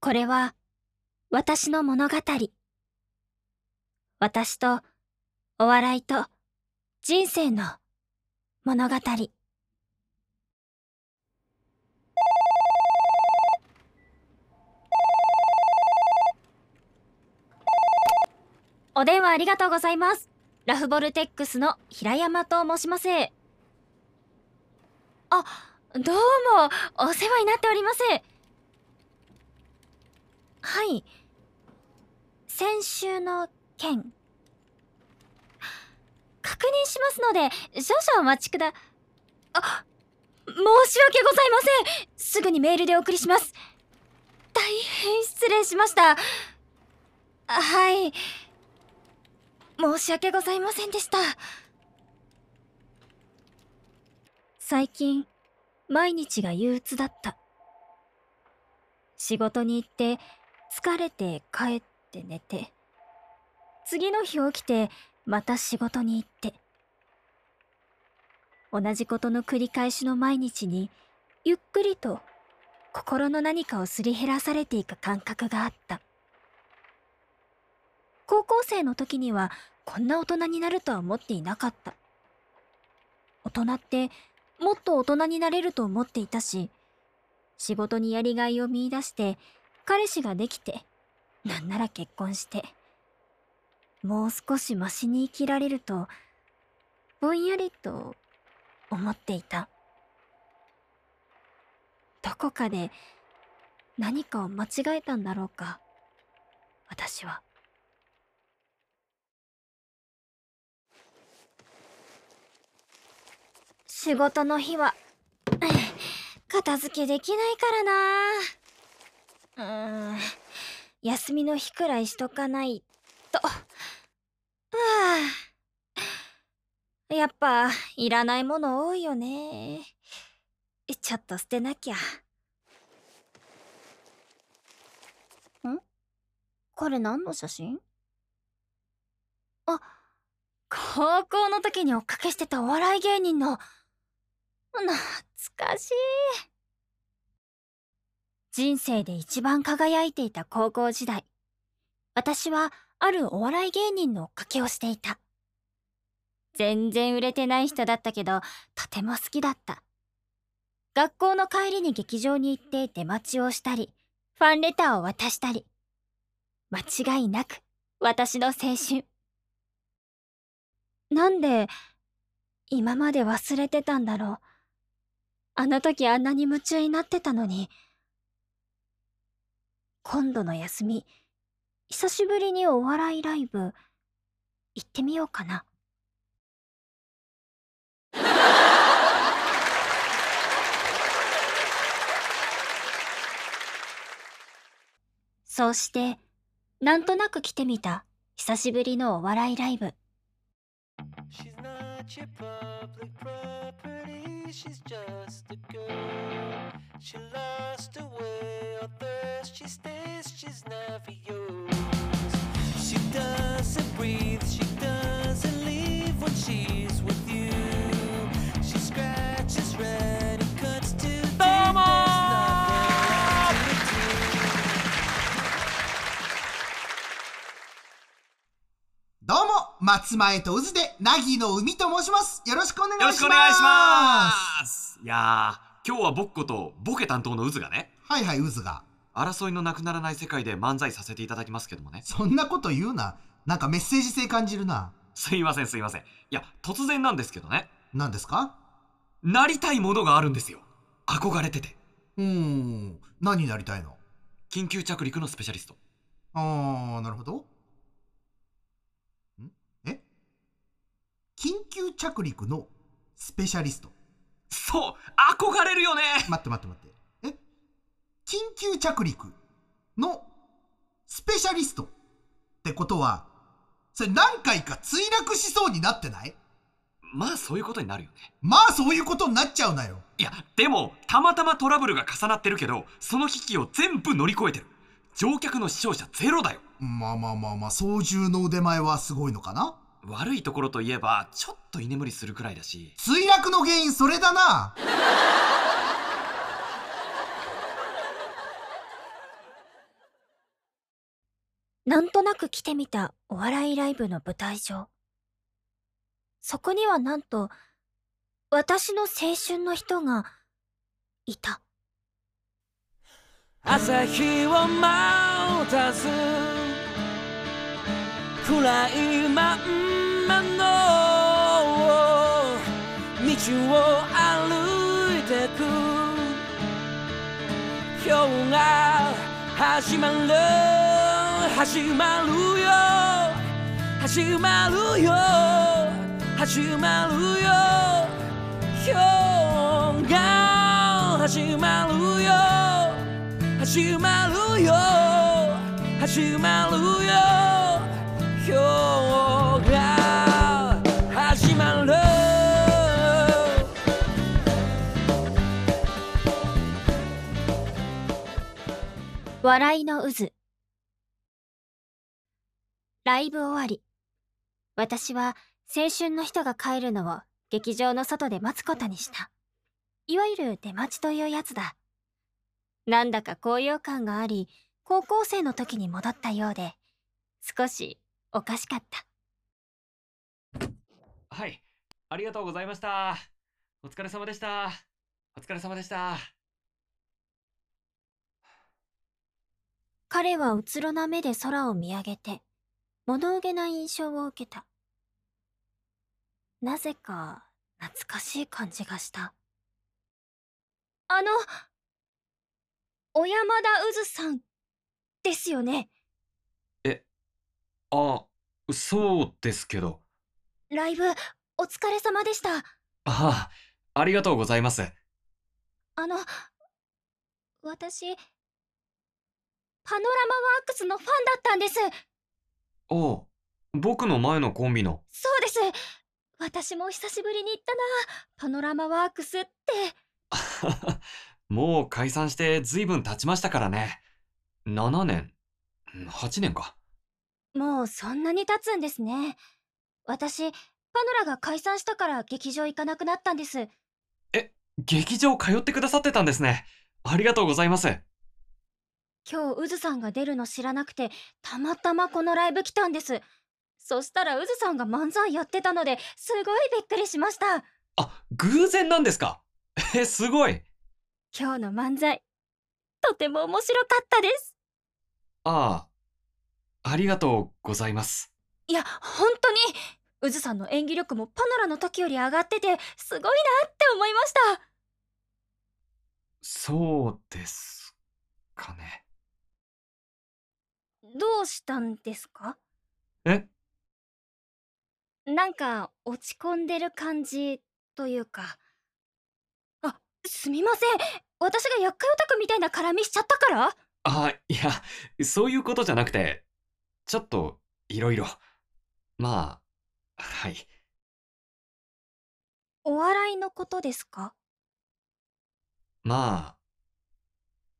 これは私の物語。私とお笑いと人生の物語。お電話ありがとうございます。ラフボルテックスの平山と申します。あ、どうも、お世話になっております。はい。先週の件。確認しますので、少々お待ちくだ、あ、申し訳ございません。すぐにメールでお送りします。大変失礼しました。はい。申し訳ございませんでした。最近、毎日が憂鬱だった。仕事に行って、疲れて帰って寝て、次の日起きて、また仕事に行って。同じことの繰り返しの毎日に、ゆっくりと心の何かをすり減らされていく感覚があった。高校生の時にはこんな大人になるとは思っていなかった。大人ってもっと大人になれると思っていたし、仕事にやりがいを見出して、彼氏ができて、なんなら結婚して、もう少しマシに生きられると、ぼんやりと思っていた。どこかで何かを間違えたんだろうか、私は。仕事の日は、片付けできないからな。うーん、休みの日くらいしとかないと。はあ、やっぱ、いらないもの多いよね。ちょっと捨てなきゃ。ん？これ何の写真？あ、高校の時に追っかけしてたお笑い芸人の、懐かしい。人生で一番輝いていた高校時代、私はあるお笑い芸人の追っかけをしていた。全然売れてない人だったけど、とても好きだった。学校の帰りに劇場に行って出待ちをしたり、ファンレターを渡したり。間違いなく、私の青春。なんで、今まで忘れてたんだろう。あの時あんなに夢中になってたのに。今度の休み、久しぶりにお笑いライブ、行ってみようかな。そうして、なんとなく来てみた、久しぶりのお笑いライブ。She's just a girl. She lost her way thirst, she stays, she's never yours. She doesn't breathe, she doesn't leave when she's with you. She scratches red 松前と渦で、なぎの海と申します。よろしくお願いします。よろしくお願いしますいやー、今日は僕ことボケ担当の渦がね、はいはい、渦が。争いのなくならない世界で漫才させていただきますけどもね。そんなこと言うな。なんかメッセージ性感じるな。すいませんすいません。いや、突然なんですけどね、何ですか？なりたいものがあるんですよ。憧れてて。うーん、何になりたいの？緊急着陸のスペシャリスト。あー、なるほど。んえ緊急着陸のスペシャリスト。そう憧れるよね待って待って待って。え？緊急着陸のスペシャリストってことは、それ何回か墜落しそうになってない？まあそういうことになるよね。まあそういうことになっちゃうなよ。いや、でも、たまたまトラブルが重なってるけど、その危機を全部乗り越えてる。乗客の死傷者ゼロだよ。まあまあまあまあ、操縦の腕前はすごいのかな？悪いところといえば、ちょっと居眠りするくらいだし。墜落の原因それだな。なんとなく来てみたお笑いライブの舞台上。そこにはなんと、私の青春の人が、いた。朝日を待たず暗いまん道を歩いてく。今日が始まる。始まるよ。始まるよ。始まるよ。今日が始まるよ。始まるよ。始まるよ。今日笑いの渦。ライブ終わり。私は青春の人が帰るのを劇場の外で待つことにした。いわゆる出待ちというやつだ。なんだか高揚感があり、高校生の時に戻ったようで、少しおかしかった。はいありがとうございましたお疲れ様でしたお疲れ様でした彼はうつろな目で空を見上げて、物憂げな印象を受けた。なぜか懐かしい感じがした。あの、小山田渦さん、ですよね？あそうですけどライブ、お疲れ様でした。ああありがとうございますあの、私、パノラマワークスのファンだったんです。おう僕の前のコンビのそうです。私も久しぶりに行ったな。パノラマワークスって。もう解散して随分経ちましたからね7年うん8年かもうそんなに経つんですね。私、パノラが解散したから劇場行かなくなったんです。劇場通ってくださってたんですねありがとうございます今日、渦さんが出るの知らなくて、たまたまこのライブ来たんです。そしたら渦さんが漫才やってたので、すごいびっくりしました。あ偶然なんですか？えすごい今日の漫才、とても面白かったです。ああありがとうございますいや、本当に、渦さんの演技力もパノラの時より上がってて、すごいなって思いました。そうですかねどうしたんですか？え？なんか落ち込んでる感じというか。あ、すみません。私が厄介オタクみたいな絡みしちゃったから？あいやそういうことじゃなくてちょっといろいろまあはい。お笑いのことですか？まあ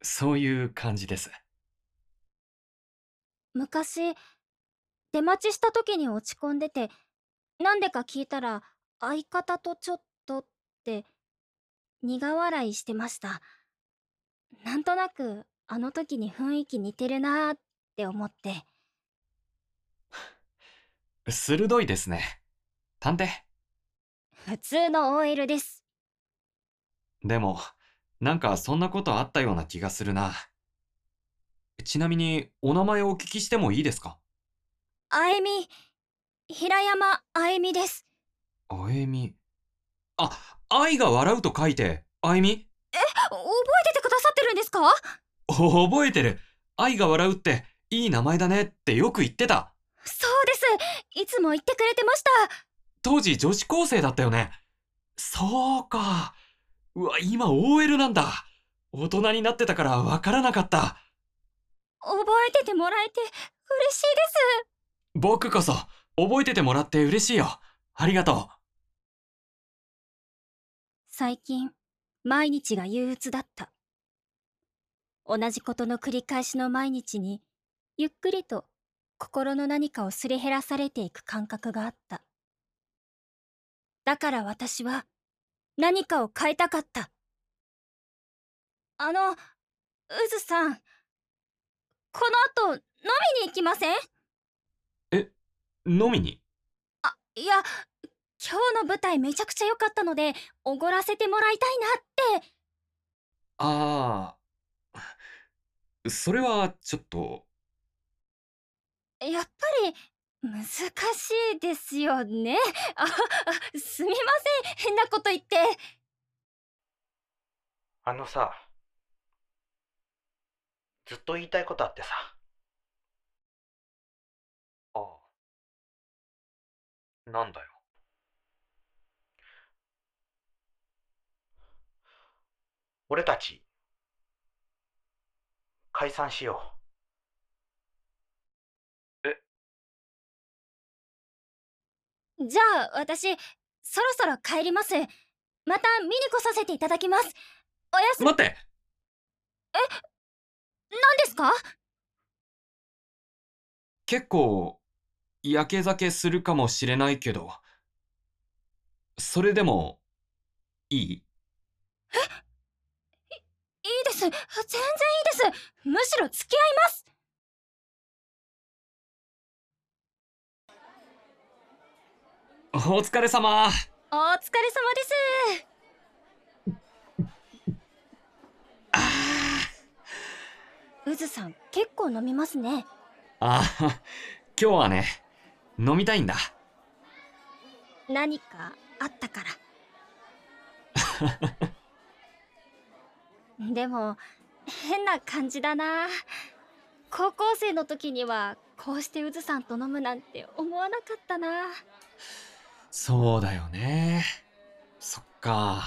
そういう感じです昔、出待ちした時に落ち込んでて、なんでか聞いたら、相方とちょっとって、苦笑いしてました。なんとなく、あの時に雰囲気似てるなーって思って。鋭いですね探偵普通の OL です。でもなんかそんなことあったような気がするなちなみにお名前をお聞きしてもいいですか？あえみ、平山あえみです。あえみ。あ愛が笑うと書いてあえみ？覚えててくださってるんですか？お覚えてる。愛が笑うっていい名前だねってよく言ってた。そうです。いつも言ってくれてました。当時女子高生だったよね。そうか。うわ今 OL なんだ。大人になってたからわからなかった覚えててもらえて嬉しいです。僕こそ覚えててもらって嬉しいよありがと最近、毎日が憂鬱だった。同じことの繰り返しの毎日に、ゆっくりと心の何かをすり減らされていく感覚があった。だから私は何かを変えたかった。あの、渦さん、この後に行きません？飲みに？あいや今日の舞台めちゃくちゃ良かったのでおごらせてもらいたいなって。ああ。それはちょっと。やっぱり難しいですよね。ああすみません。変なこと言って。あのさ、ずっと言いたいことあってさ。ああ。なんだよ。俺たち、解散しよじゃあ私そろそろ帰ります。また見に来させていただきます。おやすみ。待って。何ですか？結構、やけ酒するかもしれないけど。それでも、いいいいです。全然いいです。むしろ付き合います。お疲れ様。お疲れ様ですうずさん結構飲みますねああ、今日はね、飲みたいんだ。何かあったから でも変な感じだな高校生の時にはこうしてうずさんと飲むなんて思わなかったなそうだよね。そっか。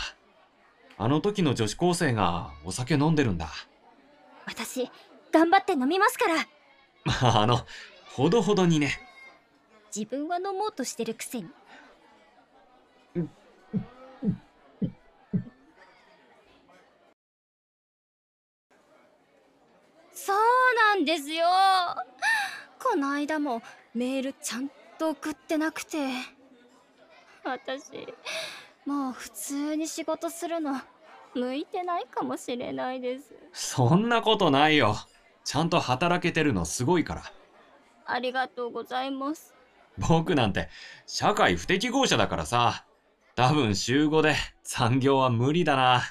あの時の女子高生がお酒飲んでるんだ。私頑張って飲みますから。まあ、あの、ほどほどにね。自分は飲もうとしてるくせに。そうなんですよ。この間もメールちゃんと送ってなくて。私もう普通に仕事するの向いてないかもしれないです。そんなことないよ。ちゃんと働けてるのすごいから。ありがとうございます僕なんて、社会不適合者だからさ。多分週5で残業は無理だな。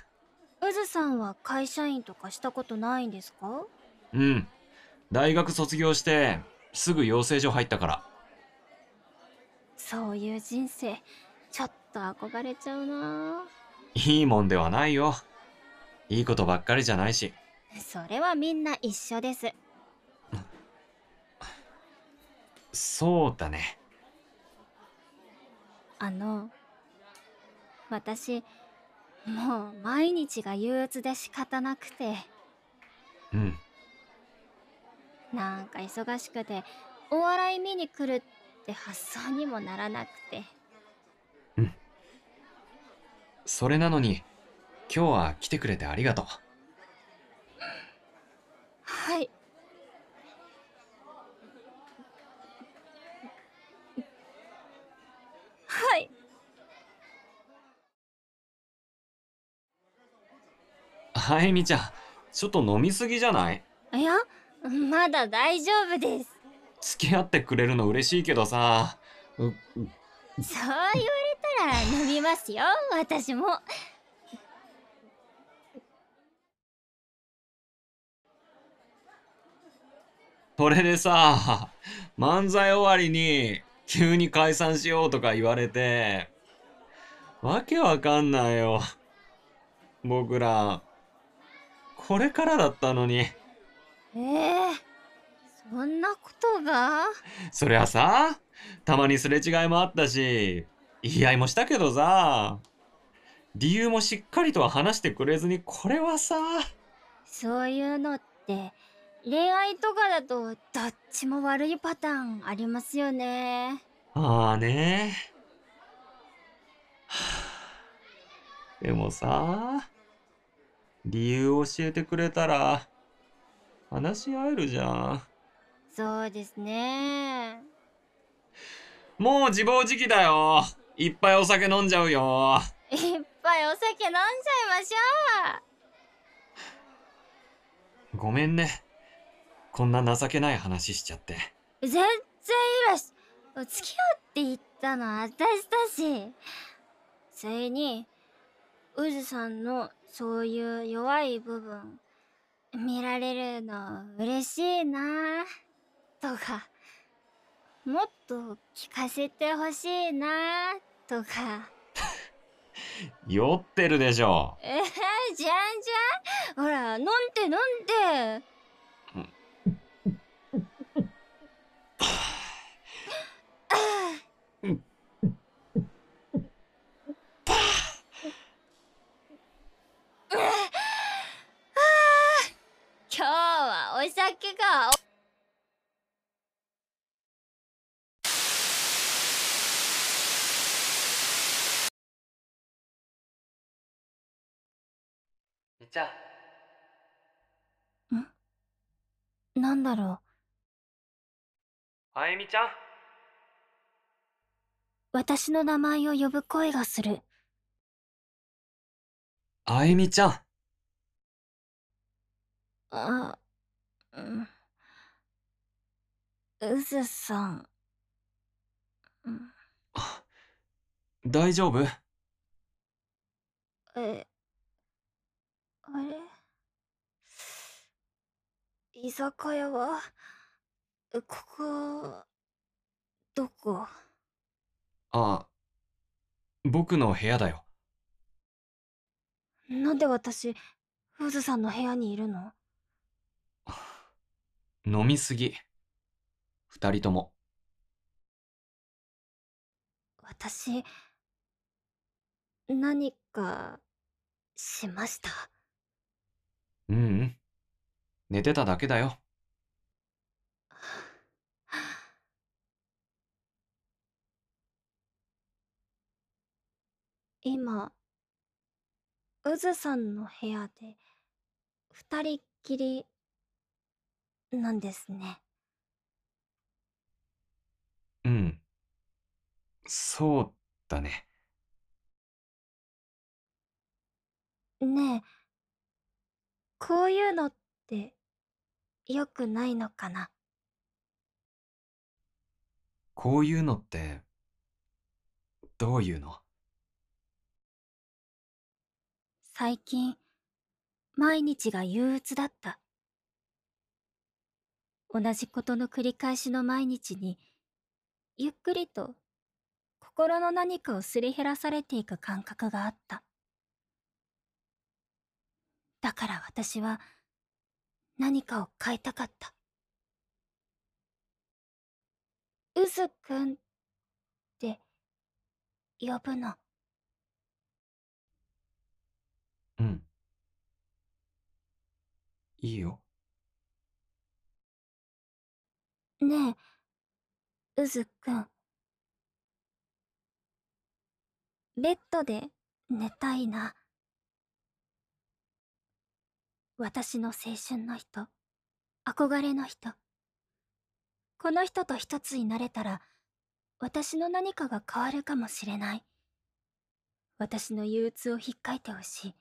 うずさんは会社員とかしたことないんですか？うん。大学卒業して、すぐ養成所入ったから。そういう人生ちょっと憧れちゃうないいもんではないよ。いいことばっかりじゃないし。それはみんな一緒ですそうだね。あの私もう毎日が憂鬱で仕方なくてうん。なんか忙しくてお笑い見に来るって発想にもならなくてそれなのに、今日は来てくれてありがとう。はい。はい。はい、みちゃん。ちょっと飲みすぎじゃない？いやまだ大丈夫です。付き合ってくれるの嬉しいけどさ。そう言われたら飲みますよ私もそれでさ、漫才終わりに急に解散しようとか言われて、わけわかんないよ。僕ら、これからだったのに。ええそんなことが？そりゃさ、たまにすれ違いもあったし、言い合いもしたけどさ、理由もしっかりとは話してくれずに、これはさ、そういうのって恋愛とかだとどっちも悪いパターンありますよねああね。は あでもさ、理由教えてくれたら、話し合えるじゃん。そうですねもう自暴自棄だよ。いっぱいお酒飲んじゃうよ。いっぱいお酒飲んじゃいましょごめんね。こんな情けない話しちゃって。全然いいらし付き合うって言ったの私だし。それにうずさんのそういう弱い部分見られるの嬉しいな。とかもっと聞かせてほしいな。とか。酔ってるでしょ。えー、じゃんじゃん。ほら飲んで飲んで今日はお酒がみっちゃん？なんだろうあゆみちゃん？私の名前を呼ぶ声がする。あゆみちゃん。あうん。うずさん。うん。大丈夫？えあれ？居酒屋は？ここどこ？あ、僕の部屋だよ。なんで私うずさんの部屋にいるの？飲みすぎ。二人とも。私何かしました？うんうん。寝てただけだよ。今うずさんの部屋で二人っきりなんですねうん。そうだね。ねえこういうのって良くないのかな？こういうのって、どういうの？最近毎日が憂鬱だった。同じことの繰り返しの毎日にゆっくりと心の何かをすり減らされていく感覚があった。だから私は何かを変えたかった。うずくんって呼ぶの。うん。いいよ。ねえ、うずくん。ベッドで寝たいな。私の青春の人、憧れの人。この人と一つになれたら、私の何かが変わるかもしれない。私の憂鬱をひっかいてほしい。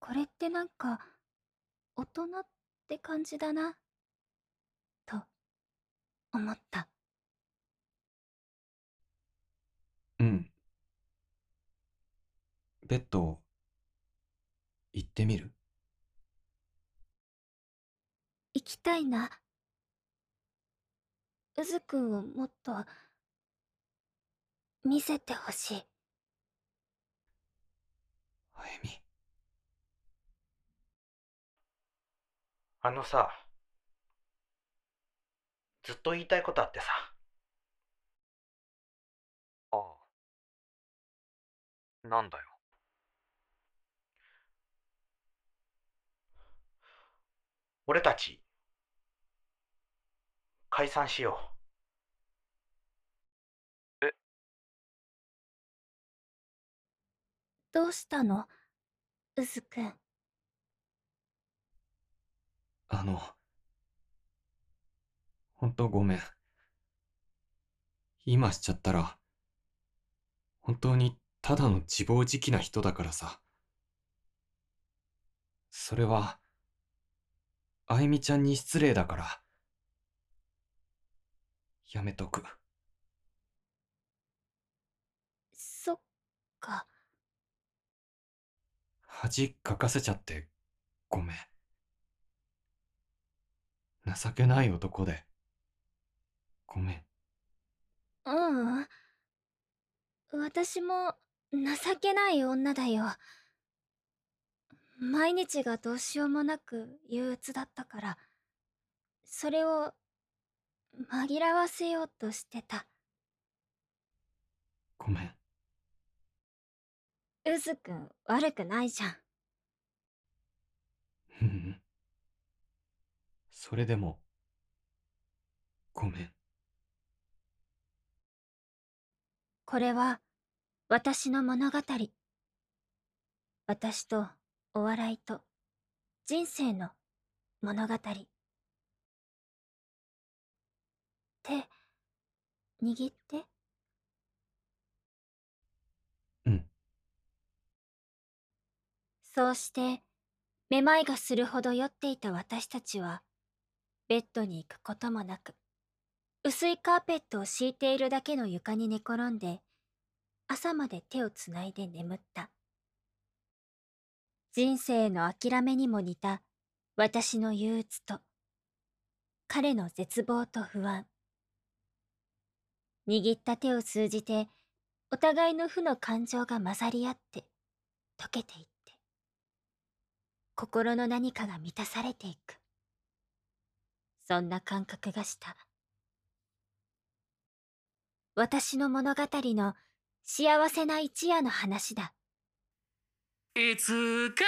これってなんか、大人って感じだな。と思ったうん。ベッド、行ってみる？行きたいなうずくんをもっと見せてほしいあゆみ。あのさ、ずっと言いたいことあってさ。ああ。なんだよ。俺たち、解散しよどうしたの？うずくんあの、ほんとごめん。今しちゃったら、本当にただの自暴自棄な人だからさ。それは、あゆみちゃんに失礼だから。やめとく。そっか。恥かかせちゃって、ごめん。情けない男で。ごめん。ううん。私も情けない女だよ。毎日がどうしようもなく憂鬱だったから、それを紛らわせようとしてた。ごめん。うずくん悪くないじゃん。うんうん。それでも、ごめん。これは私の物語。私とお笑いと人生の物語。手、握って。うん。そうして、めまいがするほど酔っていた私たちは、ベッドに行くこともなく、薄いカーペットを敷いているだけの床に寝転んで、朝まで手をつないで眠った。人生の諦めにも似た私の憂鬱と、彼の絶望と不安。握った手を通じて、お互いの負の感情が混ざり合って、溶けていって、心の何かが満たされていく。そんな感覚がした。私の物語の幸せな一夜の話だ。いつか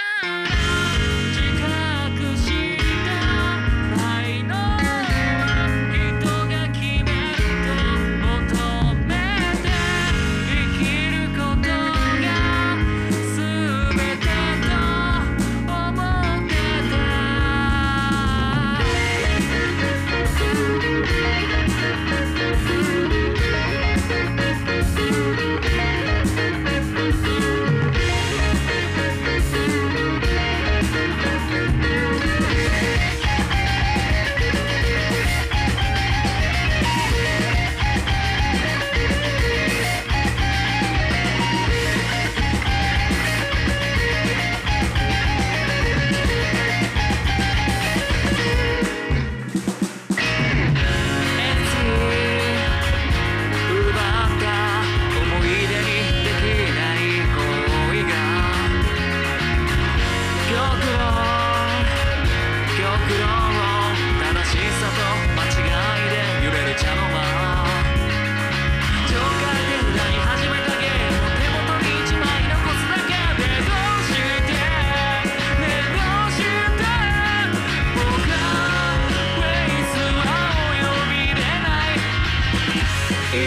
生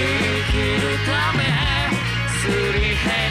きるためすり減